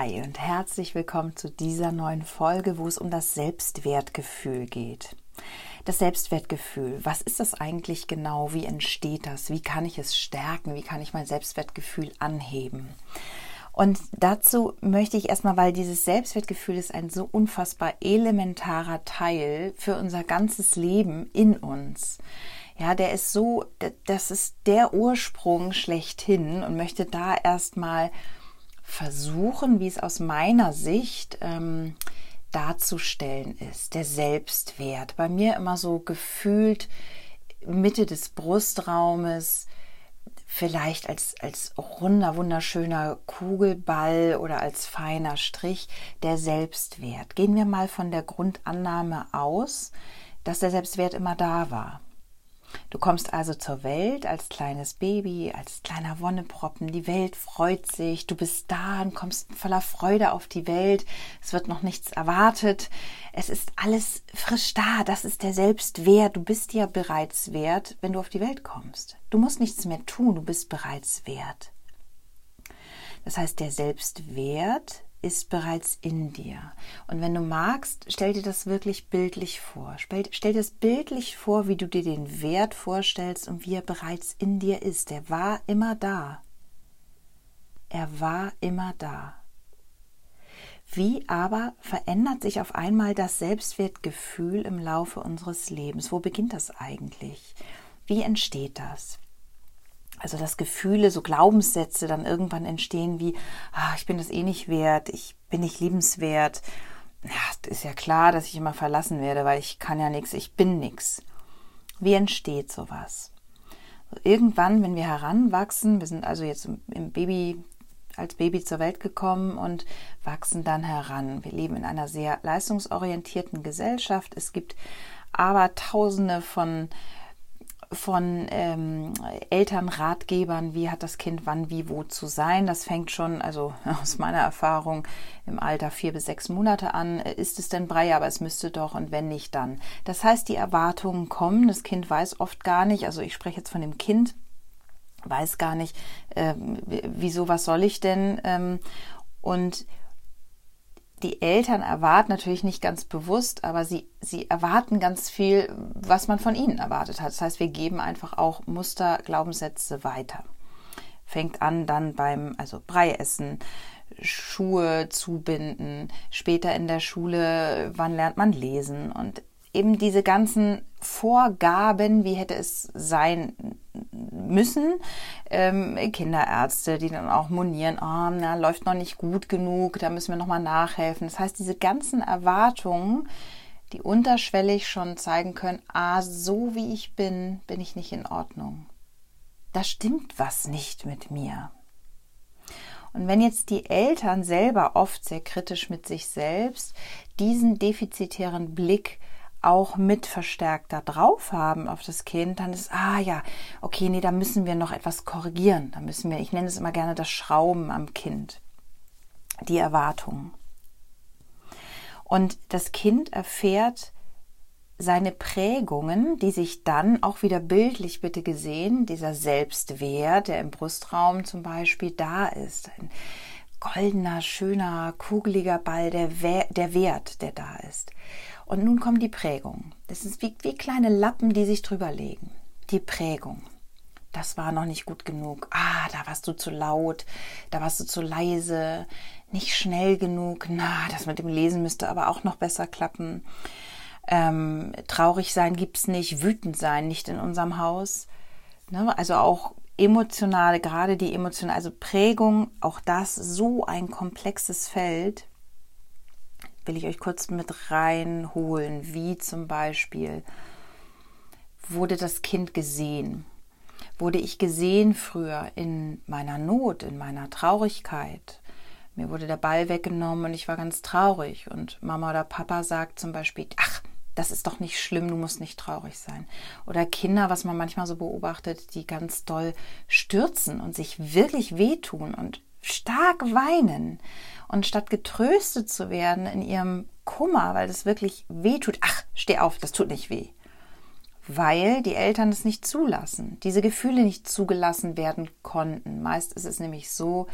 Hi und herzlich willkommen zu dieser neuen Folge, wo es um das Selbstwertgefühl geht. Das Selbstwertgefühl, was ist das eigentlich genau? Wie entsteht das? Wie kann ich es stärken? Wie kann ich mein Selbstwertgefühl anheben? Und dazu möchte ich erstmal, weil dieses Selbstwertgefühl ist ein so unfassbar elementarer Teil für unser ganzes Leben in uns. Ja, der ist so, das ist der Ursprung schlechthin und möchte da erstmal versuchen, wie es aus meiner Sicht ähm, darzustellen ist. Der Selbstwert. Bei mir immer so gefühlt Mitte des Brustraumes, vielleicht als, als runder, wunderschöner Kugelball oder als feiner Strich der Selbstwert. Gehen wir mal von der Grundannahme aus, dass der Selbstwert immer da war. Du kommst also zur Welt als kleines Baby, als kleiner Wonneproppen. Die Welt freut sich. Du bist da und kommst voller Freude auf die Welt. Es wird noch nichts erwartet. Es ist alles frisch da. Das ist der Selbstwert. Du bist ja bereits wert, wenn du auf die Welt kommst. Du musst nichts mehr tun. Du bist bereits wert. Das heißt, der Selbstwert ist bereits in dir. Und wenn du magst, stell dir das wirklich bildlich vor. Stell, stell dir das bildlich vor, wie du dir den Wert vorstellst und wie er bereits in dir ist. Er war immer da. Er war immer da. Wie aber verändert sich auf einmal das Selbstwertgefühl im Laufe unseres Lebens? Wo beginnt das eigentlich? Wie entsteht das? Also dass Gefühle, so Glaubenssätze dann irgendwann entstehen wie, ah, ich bin das eh nicht wert, ich bin nicht liebenswert. Ja, ist ja klar, dass ich immer verlassen werde, weil ich kann ja nichts, ich bin nichts. Wie entsteht sowas? Irgendwann, wenn wir heranwachsen, wir sind also jetzt im Baby, als Baby zur Welt gekommen und wachsen dann heran. Wir leben in einer sehr leistungsorientierten Gesellschaft. Es gibt aber tausende von von ähm, Elternratgebern, wie hat das Kind wann, wie, wo zu sein. Das fängt schon, also aus meiner Erfahrung, im Alter vier bis sechs Monate an. Ist es denn Brei, aber es müsste doch und wenn nicht, dann. Das heißt, die Erwartungen kommen. Das Kind weiß oft gar nicht, also ich spreche jetzt von dem Kind, weiß gar nicht, äh, wieso, was soll ich denn? Ähm, und die Eltern erwarten natürlich nicht ganz bewusst, aber sie, sie erwarten ganz viel, was man von ihnen erwartet hat. Das heißt, wir geben einfach auch Muster, Glaubenssätze weiter. Fängt an dann beim, also Brei essen, Schuhe zubinden, später in der Schule, wann lernt man lesen und eben diese ganzen Vorgaben, wie hätte es sein müssen, ähm, Kinderärzte, die dann auch monieren, oh, na, läuft noch nicht gut genug, da müssen wir nochmal nachhelfen. Das heißt, diese ganzen Erwartungen, die unterschwellig schon zeigen können, ah, so wie ich bin, bin ich nicht in Ordnung. Da stimmt was nicht mit mir. Und wenn jetzt die Eltern selber oft sehr kritisch mit sich selbst diesen defizitären Blick auch mit verstärkt da drauf haben auf das Kind, dann ist, ah ja, okay, nee, da müssen wir noch etwas korrigieren. Da müssen wir, ich nenne es immer gerne das Schrauben am Kind. Die Erwartungen. Und das Kind erfährt seine Prägungen, die sich dann auch wieder bildlich bitte gesehen, dieser Selbstwert, der im Brustraum zum Beispiel da ist. Ein goldener, schöner, kugeliger Ball, der, der Wert, der da ist. Und nun kommen die Prägungen. Das ist wie, wie kleine Lappen, die sich drüber legen. Die Prägung. Das war noch nicht gut genug. Ah, da warst du zu laut, da warst du zu leise, nicht schnell genug. Na, das mit dem Lesen müsste aber auch noch besser klappen. Ähm, traurig sein gibt's nicht, wütend sein nicht in unserem Haus. Ne? Also auch emotionale, gerade die emotionale, also Prägung, auch das so ein komplexes Feld will ich euch kurz mit reinholen, wie zum Beispiel wurde das Kind gesehen? Wurde ich gesehen früher in meiner Not, in meiner Traurigkeit? Mir wurde der Ball weggenommen und ich war ganz traurig. Und Mama oder Papa sagt zum Beispiel, ach, das ist doch nicht schlimm, du musst nicht traurig sein. Oder Kinder, was man manchmal so beobachtet, die ganz doll stürzen und sich wirklich wehtun und stark weinen. Und statt getröstet zu werden in ihrem Kummer, weil das wirklich wehtut, ach, steh auf, das tut nicht weh weil die Eltern es nicht zulassen, diese Gefühle nicht zugelassen werden konnten. Meist ist es nämlich so,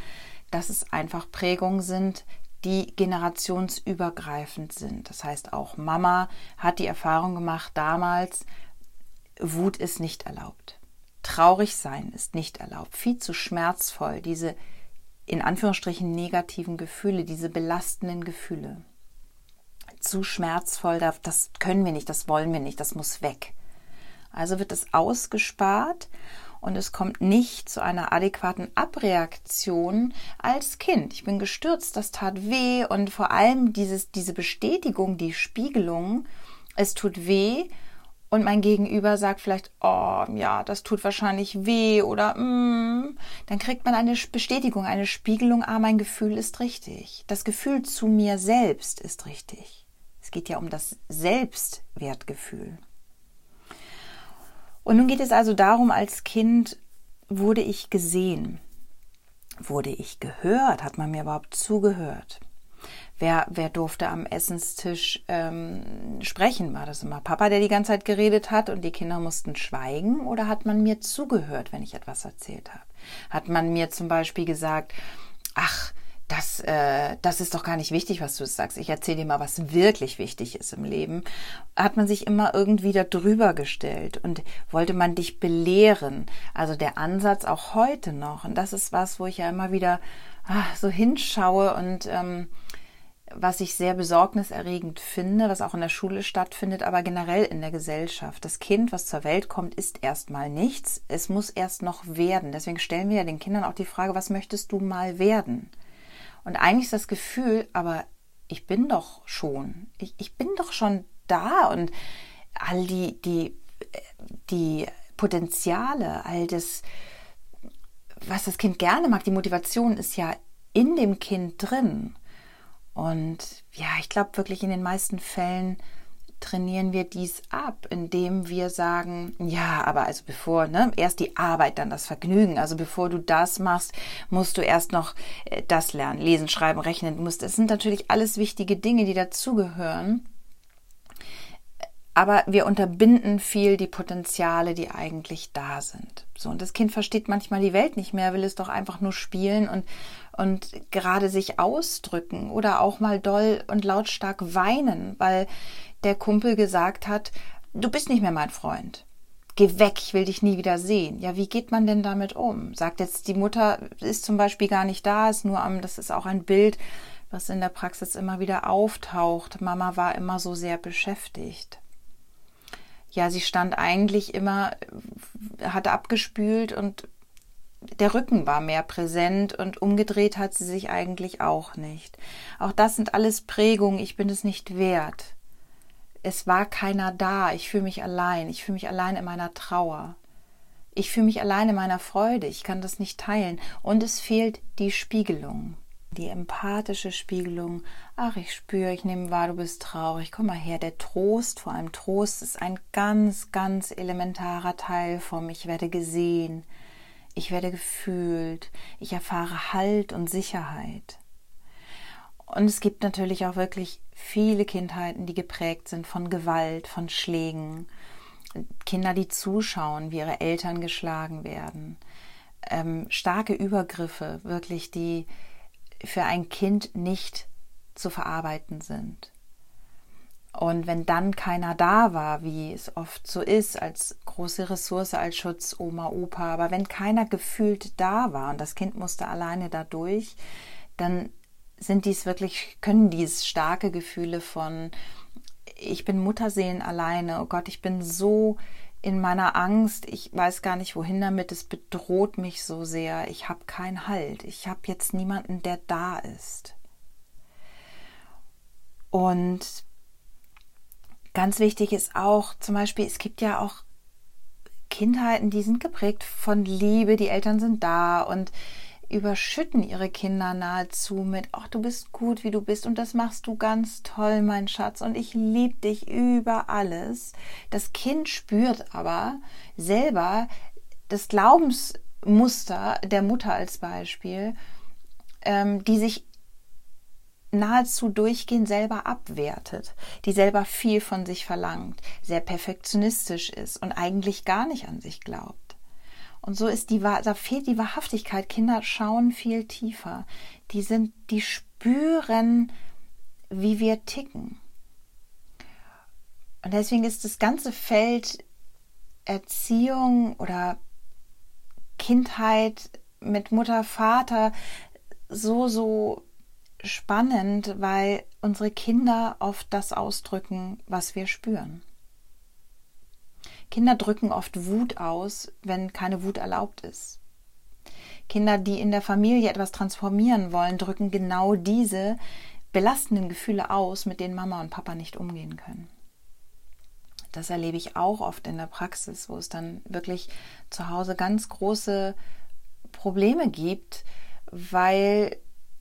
dass es einfach Prägungen sind, die generationsübergreifend sind. Das heißt, auch Mama hat die Erfahrung gemacht damals, Wut ist nicht erlaubt. Traurig sein ist nicht erlaubt. Viel zu schmerzvoll, diese in Anführungsstrichen negativen Gefühle, diese belastenden Gefühle. Zu schmerzvoll, das können wir nicht, das wollen wir nicht, das muss weg. Also wird es ausgespart und es kommt nicht zu einer adäquaten Abreaktion als Kind. Ich bin gestürzt, das tat weh und vor allem dieses, diese Bestätigung, die Spiegelung, es tut weh und mein Gegenüber sagt vielleicht, oh ja, das tut wahrscheinlich weh oder mm, dann kriegt man eine Bestätigung, eine Spiegelung, ah, mein Gefühl ist richtig. Das Gefühl zu mir selbst ist richtig. Es geht ja um das Selbstwertgefühl. Und nun geht es also darum, als Kind wurde ich gesehen, wurde ich gehört, hat man mir überhaupt zugehört? Wer, wer durfte am Essenstisch ähm, sprechen? War das immer Papa, der die ganze Zeit geredet hat und die Kinder mussten schweigen? Oder hat man mir zugehört, wenn ich etwas erzählt habe? Hat man mir zum Beispiel gesagt, ach, das, äh, das ist doch gar nicht wichtig, was du sagst. Ich erzähle dir mal, was wirklich wichtig ist im Leben. Hat man sich immer irgendwie da drüber gestellt und wollte man dich belehren. Also der Ansatz auch heute noch. Und das ist was, wo ich ja immer wieder ach, so hinschaue und ähm, was ich sehr besorgniserregend finde, was auch in der Schule stattfindet, aber generell in der Gesellschaft. Das Kind, was zur Welt kommt, ist erstmal nichts. Es muss erst noch werden. Deswegen stellen wir ja den Kindern auch die Frage, was möchtest du mal werden? Und eigentlich ist das Gefühl, aber ich bin doch schon, ich, ich bin doch schon da und all die, die, die Potenziale, all das, was das Kind gerne mag, die Motivation ist ja in dem Kind drin. Und ja, ich glaube wirklich in den meisten Fällen trainieren wir dies ab, indem wir sagen, ja, aber also bevor, ne, erst die Arbeit, dann das Vergnügen. Also bevor du das machst, musst du erst noch äh, das lernen, lesen, schreiben, rechnen. Musst, es sind natürlich alles wichtige Dinge, die dazugehören. Aber wir unterbinden viel die Potenziale, die eigentlich da sind. So, und das Kind versteht manchmal die Welt nicht mehr, will es doch einfach nur spielen und, und gerade sich ausdrücken oder auch mal doll und lautstark weinen, weil der Kumpel gesagt hat, du bist nicht mehr mein Freund. Geh weg, ich will dich nie wieder sehen. Ja, wie geht man denn damit um? Sagt jetzt die Mutter, ist zum Beispiel gar nicht da, ist nur am, das ist auch ein Bild, was in der Praxis immer wieder auftaucht. Mama war immer so sehr beschäftigt. Ja, sie stand eigentlich immer, hatte abgespült und der Rücken war mehr präsent und umgedreht hat sie sich eigentlich auch nicht. Auch das sind alles Prägungen, ich bin es nicht wert es war keiner da, ich fühle mich allein, ich fühle mich allein in meiner Trauer. Ich fühle mich allein in meiner Freude, ich kann das nicht teilen. Und es fehlt die Spiegelung, die empathische Spiegelung. Ach, ich spüre, ich nehme wahr, du bist traurig. Komm mal her, der Trost, vor allem Trost, ist ein ganz, ganz elementarer Teil von mir. Ich werde gesehen, ich werde gefühlt, ich erfahre Halt und Sicherheit. Und es gibt natürlich auch wirklich viele Kindheiten, die geprägt sind von Gewalt, von Schlägen, Kinder, die zuschauen, wie ihre Eltern geschlagen werden, ähm, starke Übergriffe, wirklich, die für ein Kind nicht zu verarbeiten sind. Und wenn dann keiner da war, wie es oft so ist, als große Ressource, als Schutz Oma, Opa, aber wenn keiner gefühlt da war und das Kind musste alleine da durch, dann sind dies wirklich, können dies starke Gefühle von, ich bin Mutterseelen alleine, oh Gott, ich bin so in meiner Angst, ich weiß gar nicht wohin damit, es bedroht mich so sehr, ich habe keinen Halt, ich habe jetzt niemanden, der da ist. Und ganz wichtig ist auch zum Beispiel, es gibt ja auch Kindheiten, die sind geprägt von Liebe, die Eltern sind da und überschütten ihre Kinder nahezu mit, ach, du bist gut, wie du bist und das machst du ganz toll, mein Schatz und ich liebe dich über alles. Das Kind spürt aber selber das Glaubensmuster der Mutter als Beispiel, ähm, die sich nahezu durchgehend selber abwertet, die selber viel von sich verlangt, sehr perfektionistisch ist und eigentlich gar nicht an sich glaubt. Und so ist die, da fehlt die Wahrhaftigkeit. Kinder schauen viel tiefer. Die sind, die spüren, wie wir ticken. Und deswegen ist das ganze Feld Erziehung oder Kindheit mit Mutter, Vater so, so spannend, weil unsere Kinder oft das ausdrücken, was wir spüren. Kinder drücken oft Wut aus, wenn keine Wut erlaubt ist. Kinder, die in der Familie etwas transformieren wollen, drücken genau diese belastenden Gefühle aus, mit denen Mama und Papa nicht umgehen können. Das erlebe ich auch oft in der Praxis, wo es dann wirklich zu Hause ganz große Probleme gibt, weil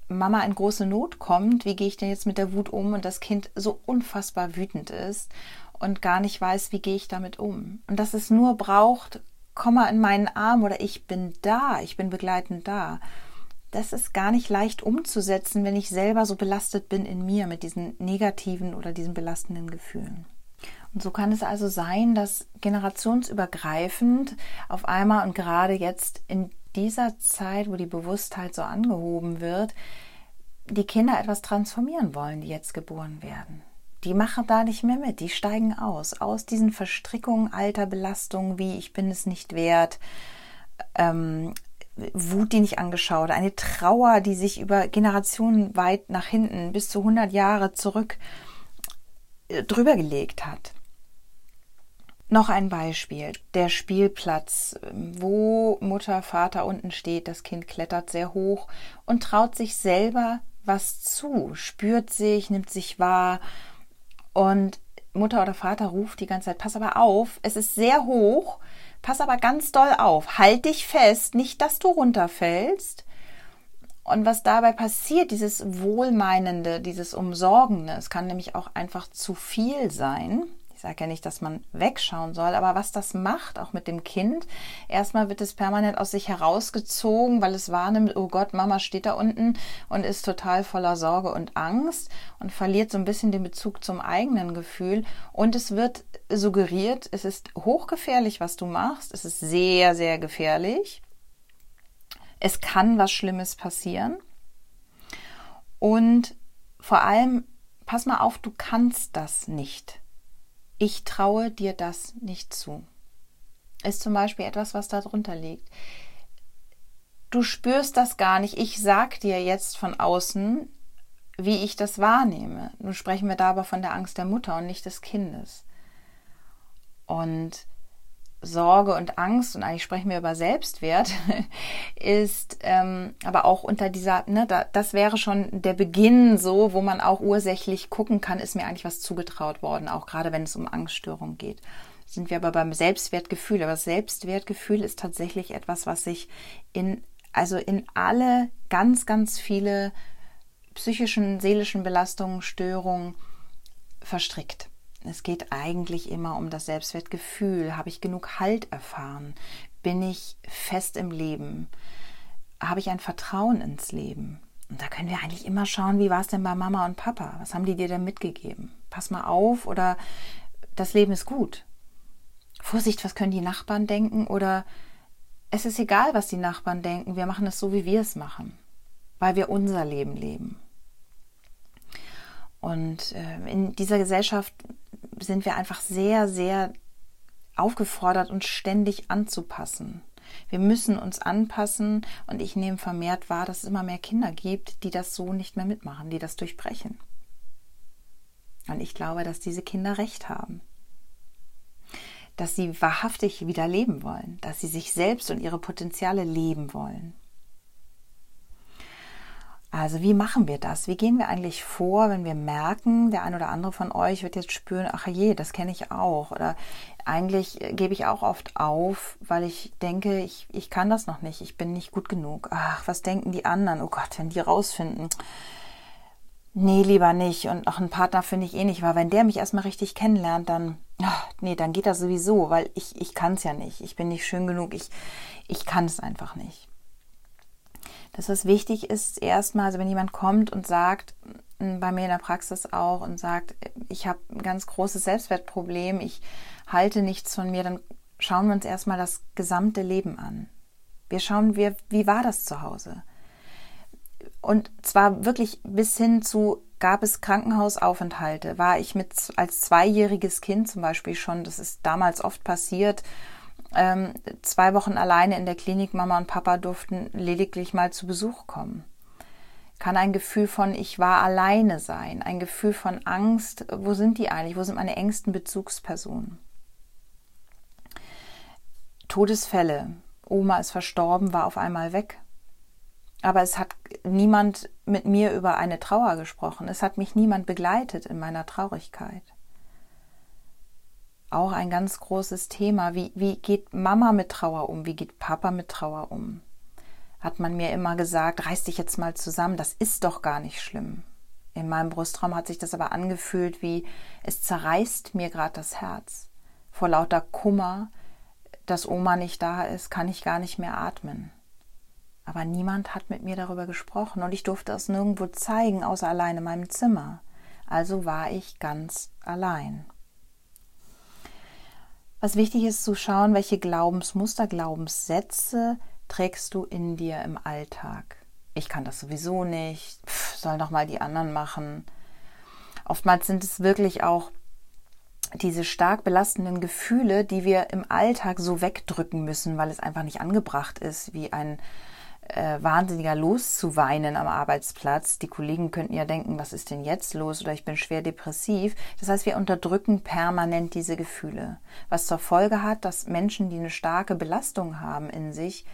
Mama in große Not kommt. Wie gehe ich denn jetzt mit der Wut um? Und das Kind so unfassbar wütend ist und gar nicht weiß, wie gehe ich damit um. Und dass es nur braucht, komm mal in meinen Arm oder ich bin da, ich bin begleitend da. Das ist gar nicht leicht umzusetzen, wenn ich selber so belastet bin in mir mit diesen negativen oder diesen belastenden Gefühlen. Und so kann es also sein, dass generationsübergreifend auf einmal und gerade jetzt in dieser Zeit, wo die Bewusstheit so angehoben wird, die Kinder etwas transformieren wollen, die jetzt geboren werden die machen da nicht mehr mit, die steigen aus, aus diesen Verstrickungen alter Belastungen wie ich bin es nicht wert, ähm, Wut, die nicht angeschaut, eine Trauer, die sich über Generationen weit nach hinten bis zu 100 Jahre zurück äh, drüber gelegt hat. Noch ein Beispiel, der Spielplatz, wo Mutter, Vater unten steht, das Kind klettert sehr hoch und traut sich selber was zu, spürt sich, nimmt sich wahr und Mutter oder Vater ruft die ganze Zeit, pass aber auf, es ist sehr hoch, pass aber ganz doll auf, halt dich fest, nicht, dass du runterfällst. Und was dabei passiert, dieses Wohlmeinende, dieses Umsorgende, es kann nämlich auch einfach zu viel sein, sage ja nicht, dass man wegschauen soll, aber was das macht, auch mit dem Kind, erstmal wird es permanent aus sich herausgezogen, weil es wahrnimmt, oh Gott, Mama steht da unten und ist total voller Sorge und Angst und verliert so ein bisschen den Bezug zum eigenen Gefühl und es wird suggeriert, es ist hochgefährlich, was du machst, es ist sehr, sehr gefährlich. Es kann was Schlimmes passieren. Und vor allem, pass mal auf, du kannst das nicht ich traue dir das nicht zu. Ist zum Beispiel etwas, was da drunter liegt. Du spürst das gar nicht. Ich sag dir jetzt von außen, wie ich das wahrnehme. Nun sprechen wir da aber von der Angst der Mutter und nicht des Kindes. Und Sorge und Angst, und eigentlich sprechen wir über Selbstwert, ist ähm, aber auch unter dieser, ne, da, das wäre schon der Beginn so, wo man auch ursächlich gucken kann, ist mir eigentlich was zugetraut worden, auch gerade wenn es um Angststörungen geht. Sind wir aber beim Selbstwertgefühl, aber das Selbstwertgefühl ist tatsächlich etwas, was sich in, also in alle ganz, ganz viele psychischen, seelischen Belastungen, Störungen verstrickt. Es geht eigentlich immer um das Selbstwertgefühl. Habe ich genug Halt erfahren? Bin ich fest im Leben? Habe ich ein Vertrauen ins Leben? Und da können wir eigentlich immer schauen, wie war es denn bei Mama und Papa? Was haben die dir denn mitgegeben? Pass mal auf oder das Leben ist gut. Vorsicht, was können die Nachbarn denken? Oder es ist egal, was die Nachbarn denken. Wir machen es so, wie wir es machen, weil wir unser Leben leben. Und äh, in dieser Gesellschaft sind wir einfach sehr, sehr aufgefordert, uns ständig anzupassen. Wir müssen uns anpassen und ich nehme vermehrt wahr, dass es immer mehr Kinder gibt, die das so nicht mehr mitmachen, die das durchbrechen. Und ich glaube, dass diese Kinder recht haben. Dass sie wahrhaftig wieder leben wollen, dass sie sich selbst und ihre Potenziale leben wollen. Also wie machen wir das? Wie gehen wir eigentlich vor, wenn wir merken, der ein oder andere von euch wird jetzt spüren, ach je, das kenne ich auch. Oder eigentlich gebe ich auch oft auf, weil ich denke, ich, ich kann das noch nicht, ich bin nicht gut genug. Ach, was denken die anderen? Oh Gott, wenn die rausfinden. Nee, lieber nicht. Und auch einen Partner finde ich eh nicht, weil wenn der mich erstmal richtig kennenlernt, dann, ach, nee, dann geht das sowieso, weil ich, ich kann es ja nicht. Ich bin nicht schön genug, ich, ich kann es einfach nicht dass es wichtig ist, erstmal, also wenn jemand kommt und sagt, bei mir in der Praxis auch und sagt, ich habe ein ganz großes Selbstwertproblem, ich halte nichts von mir, dann schauen wir uns erstmal das gesamte Leben an. Wir schauen, wie, wie war das zu Hause? Und zwar wirklich bis hin zu, gab es Krankenhausaufenthalte? War ich mit als zweijähriges Kind zum Beispiel schon, das ist damals oft passiert, ähm, zwei Wochen alleine in der Klinik, Mama und Papa durften lediglich mal zu Besuch kommen. Kann ein Gefühl von ich war alleine sein, ein Gefühl von Angst, wo sind die eigentlich, wo sind meine engsten Bezugspersonen? Todesfälle, Oma ist verstorben, war auf einmal weg. Aber es hat niemand mit mir über eine Trauer gesprochen. Es hat mich niemand begleitet in meiner Traurigkeit auch ein ganz großes Thema. Wie, wie geht Mama mit Trauer um? Wie geht Papa mit Trauer um? Hat man mir immer gesagt, reiß dich jetzt mal zusammen, das ist doch gar nicht schlimm. In meinem Brustraum hat sich das aber angefühlt wie, es zerreißt mir gerade das Herz. Vor lauter Kummer, dass Oma nicht da ist, kann ich gar nicht mehr atmen. Aber niemand hat mit mir darüber gesprochen und ich durfte es nirgendwo zeigen, außer allein in meinem Zimmer. Also war ich ganz allein. Was wichtig ist zu schauen, welche Glaubensmuster, Glaubenssätze trägst du in dir im Alltag. Ich kann das sowieso nicht, Pff, sollen doch mal die anderen machen. Oftmals sind es wirklich auch diese stark belastenden Gefühle, die wir im Alltag so wegdrücken müssen, weil es einfach nicht angebracht ist, wie ein äh, wahnsinniger loszuweinen am Arbeitsplatz. Die Kollegen könnten ja denken, was ist denn jetzt los oder ich bin schwer depressiv. Das heißt, wir unterdrücken permanent diese Gefühle, was zur Folge hat, dass Menschen, die eine starke Belastung haben in sich,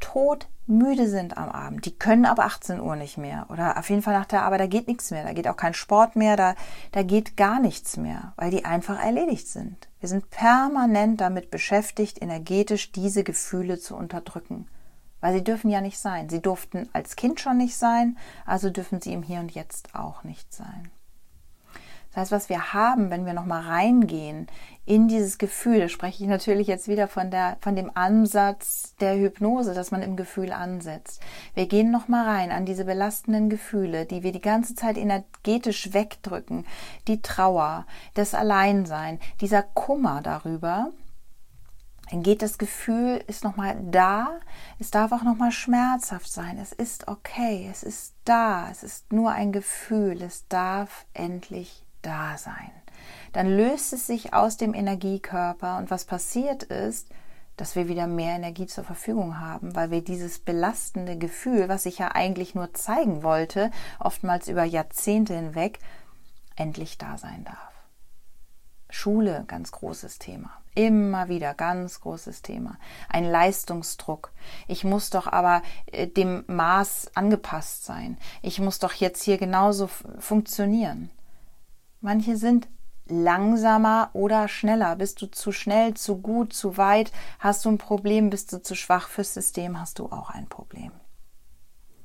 todmüde sind am Abend. Die können ab 18 Uhr nicht mehr oder auf jeden Fall nach der Arbeit, da geht nichts mehr, da geht auch kein Sport mehr, da, da geht gar nichts mehr, weil die einfach erledigt sind. Wir sind permanent damit beschäftigt, energetisch diese Gefühle zu unterdrücken weil sie dürfen ja nicht sein. Sie durften als Kind schon nicht sein, also dürfen sie im Hier und Jetzt auch nicht sein. Das heißt, was wir haben, wenn wir nochmal reingehen in dieses Gefühl, da spreche ich natürlich jetzt wieder von, der, von dem Ansatz der Hypnose, dass man im Gefühl ansetzt. Wir gehen nochmal rein an diese belastenden Gefühle, die wir die ganze Zeit energetisch wegdrücken. Die Trauer, das Alleinsein, dieser Kummer darüber, geht das Gefühl, ist nochmal da. Es darf auch nochmal schmerzhaft sein. Es ist okay. Es ist da. Es ist nur ein Gefühl. Es darf endlich da sein. Dann löst es sich aus dem Energiekörper und was passiert ist, dass wir wieder mehr Energie zur Verfügung haben, weil wir dieses belastende Gefühl, was ich ja eigentlich nur zeigen wollte, oftmals über Jahrzehnte hinweg, endlich da sein darf. Schule, ganz großes Thema. Immer wieder ganz großes Thema. Ein Leistungsdruck. Ich muss doch aber äh, dem Maß angepasst sein. Ich muss doch jetzt hier genauso funktionieren. Manche sind langsamer oder schneller. Bist du zu schnell, zu gut, zu weit? Hast du ein Problem? Bist du zu schwach fürs System? Hast du auch ein Problem.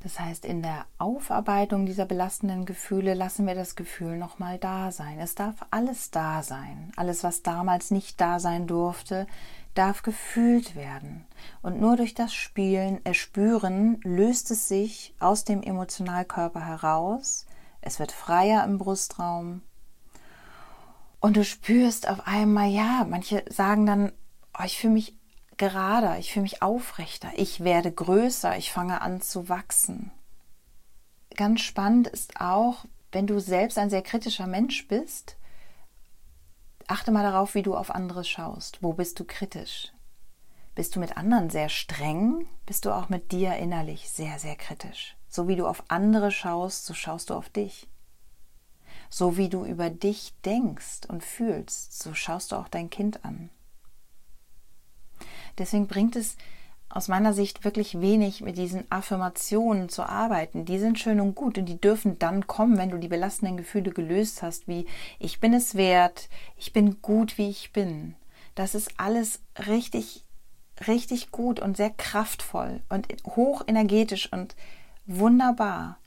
Das heißt, in der Aufarbeitung dieser belastenden Gefühle lassen wir das Gefühl nochmal da sein. Es darf alles da sein. Alles, was damals nicht da sein durfte, darf gefühlt werden. Und nur durch das Spielen, Erspüren löst es sich aus dem Emotionalkörper heraus. Es wird freier im Brustraum. Und du spürst auf einmal, ja, manche sagen dann, oh, ich fühle mich gerader, ich fühle mich aufrechter, ich werde größer, ich fange an zu wachsen. Ganz spannend ist auch, wenn du selbst ein sehr kritischer Mensch bist, achte mal darauf, wie du auf andere schaust. Wo bist du kritisch? Bist du mit anderen sehr streng? Bist du auch mit dir innerlich sehr, sehr kritisch? So wie du auf andere schaust, so schaust du auf dich. So wie du über dich denkst und fühlst, so schaust du auch dein Kind an. Deswegen bringt es aus meiner Sicht wirklich wenig mit diesen Affirmationen zu arbeiten. Die sind schön und gut und die dürfen dann kommen, wenn du die belastenden Gefühle gelöst hast, wie ich bin es wert, ich bin gut, wie ich bin. Das ist alles richtig, richtig gut und sehr kraftvoll und hochenergetisch und wunderbar.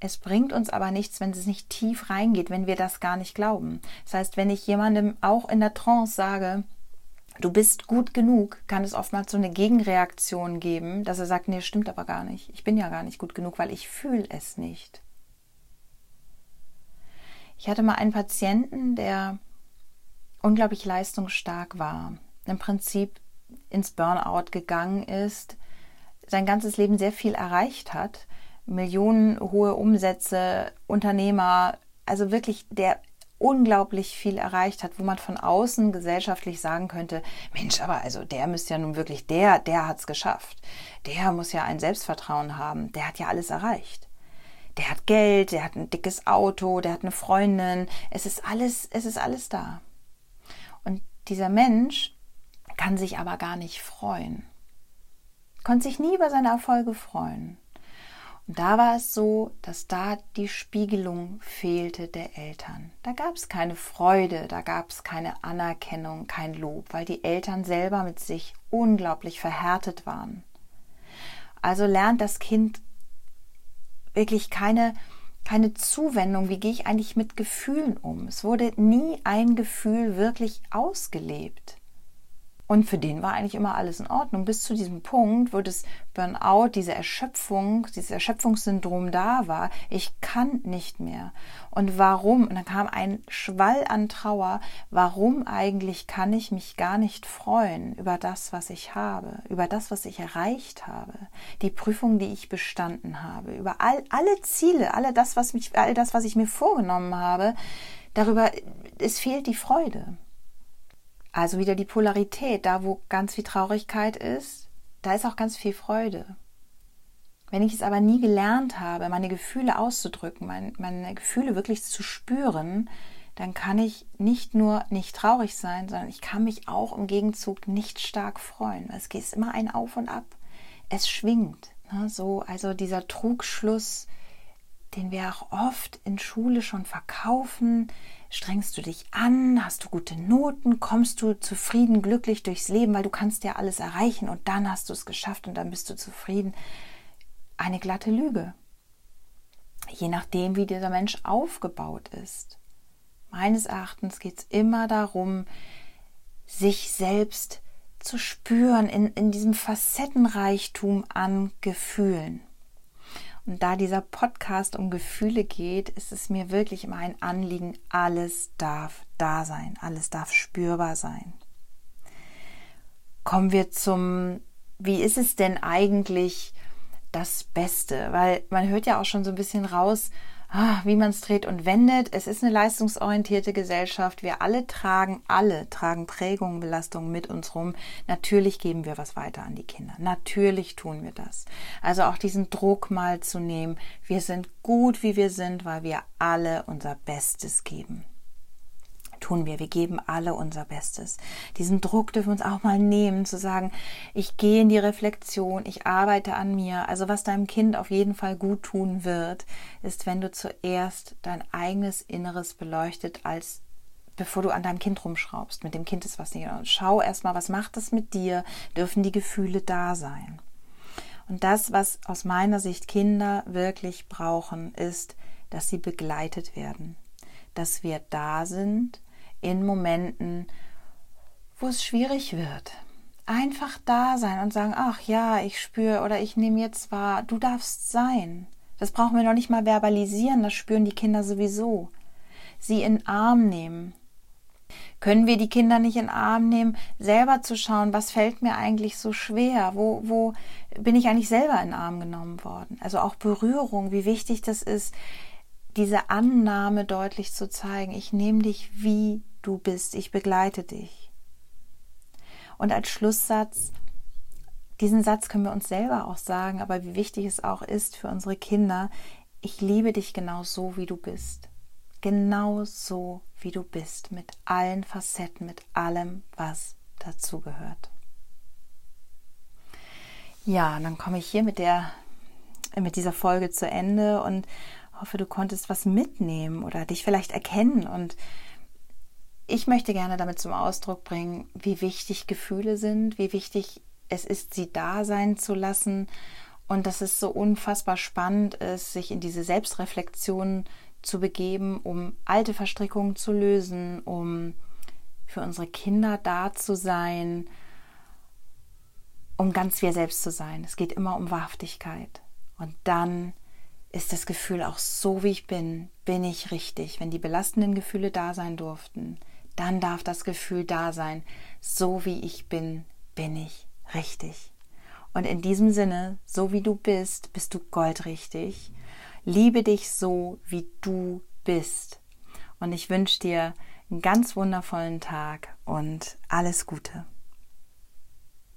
Es bringt uns aber nichts, wenn es nicht tief reingeht, wenn wir das gar nicht glauben. Das heißt, wenn ich jemandem auch in der Trance sage, du bist gut genug, kann es oftmals so eine Gegenreaktion geben, dass er sagt, nee, stimmt aber gar nicht. Ich bin ja gar nicht gut genug, weil ich fühle es nicht. Ich hatte mal einen Patienten, der unglaublich leistungsstark war, im Prinzip ins Burnout gegangen ist, sein ganzes Leben sehr viel erreicht hat, Millionen hohe Umsätze, Unternehmer, also wirklich der unglaublich viel erreicht hat, wo man von außen gesellschaftlich sagen könnte, Mensch, aber also der müsste ja nun wirklich, der, der hat's geschafft. Der muss ja ein Selbstvertrauen haben. Der hat ja alles erreicht. Der hat Geld, der hat ein dickes Auto, der hat eine Freundin. Es ist alles, es ist alles da. Und dieser Mensch kann sich aber gar nicht freuen. Konnte sich nie über seine Erfolge freuen. Da war es so, dass da die Spiegelung fehlte der Eltern. Da gab es keine Freude, da gab es keine Anerkennung, kein Lob, weil die Eltern selber mit sich unglaublich verhärtet waren. Also lernt das Kind wirklich keine, keine Zuwendung, wie gehe ich eigentlich mit Gefühlen um. Es wurde nie ein Gefühl wirklich ausgelebt. Und für den war eigentlich immer alles in Ordnung, bis zu diesem Punkt, wo das Burnout, diese Erschöpfung, dieses Erschöpfungssyndrom da war. Ich kann nicht mehr. Und warum? Und dann kam ein Schwall an Trauer. Warum eigentlich kann ich mich gar nicht freuen über das, was ich habe, über das, was ich erreicht habe, die Prüfung, die ich bestanden habe, über all, alle Ziele, alle das, was mich, all das, was ich mir vorgenommen habe. Darüber, es fehlt die Freude. Also wieder die Polarität, da wo ganz viel Traurigkeit ist, da ist auch ganz viel Freude. Wenn ich es aber nie gelernt habe, meine Gefühle auszudrücken, meine, meine Gefühle wirklich zu spüren, dann kann ich nicht nur nicht traurig sein, sondern ich kann mich auch im Gegenzug nicht stark freuen. Es geht immer ein Auf und Ab. Es schwingt. Ne? So, also dieser Trugschluss, den wir auch oft in Schule schon verkaufen, Strengst du dich an? Hast du gute Noten? Kommst du zufrieden, glücklich durchs Leben, weil du kannst ja alles erreichen und dann hast du es geschafft und dann bist du zufrieden? Eine glatte Lüge. Je nachdem, wie dieser Mensch aufgebaut ist. Meines Erachtens geht es immer darum, sich selbst zu spüren in, in diesem Facettenreichtum an Gefühlen. Und da dieser Podcast um Gefühle geht, ist es mir wirklich immer ein Anliegen, alles darf da sein, alles darf spürbar sein. Kommen wir zum, wie ist es denn eigentlich das Beste? Weil man hört ja auch schon so ein bisschen raus, wie man es dreht und wendet. Es ist eine leistungsorientierte Gesellschaft. Wir alle tragen, alle tragen Prägungen, Belastungen mit uns rum. Natürlich geben wir was weiter an die Kinder. Natürlich tun wir das. Also auch diesen Druck mal zu nehmen. Wir sind gut, wie wir sind, weil wir alle unser Bestes geben tun wir. Wir geben alle unser Bestes. Diesen Druck dürfen wir uns auch mal nehmen, zu sagen, ich gehe in die Reflexion, ich arbeite an mir. Also was deinem Kind auf jeden Fall gut tun wird, ist, wenn du zuerst dein eigenes Inneres beleuchtet als bevor du an deinem Kind rumschraubst. Mit dem Kind ist was nicht. Schau erstmal, was macht es mit dir? Dürfen die Gefühle da sein? Und das, was aus meiner Sicht Kinder wirklich brauchen, ist, dass sie begleitet werden, dass wir da sind, in Momenten, wo es schwierig wird. Einfach da sein und sagen, ach ja, ich spüre oder ich nehme jetzt wahr, du darfst sein. Das brauchen wir noch nicht mal verbalisieren, das spüren die Kinder sowieso. Sie in Arm nehmen. Können wir die Kinder nicht in Arm nehmen, selber zu schauen, was fällt mir eigentlich so schwer? Wo, wo bin ich eigentlich selber in Arm genommen worden? Also auch Berührung, wie wichtig das ist, diese Annahme deutlich zu zeigen. Ich nehme dich, wie du bist. Ich begleite dich. Und als Schlusssatz, diesen Satz können wir uns selber auch sagen, aber wie wichtig es auch ist für unsere Kinder, ich liebe dich genau so, wie du bist. Genau so, wie du bist, mit allen Facetten, mit allem, was dazugehört. Ja, dann komme ich hier mit der mit dieser Folge zu Ende und hoffe, du konntest was mitnehmen oder dich vielleicht erkennen und ich möchte gerne damit zum Ausdruck bringen, wie wichtig Gefühle sind, wie wichtig es ist, sie da sein zu lassen und dass es so unfassbar spannend ist, sich in diese Selbstreflexion zu begeben, um alte Verstrickungen zu lösen, um für unsere Kinder da zu sein, um ganz wir selbst zu sein. Es geht immer um Wahrhaftigkeit. Und dann ist das Gefühl auch so, wie ich bin, bin ich richtig. Wenn die belastenden Gefühle da sein durften, dann darf das Gefühl da sein, so wie ich bin, bin ich richtig. Und in diesem Sinne, so wie du bist, bist du goldrichtig. Liebe dich so, wie du bist. Und ich wünsche dir einen ganz wundervollen Tag und alles Gute.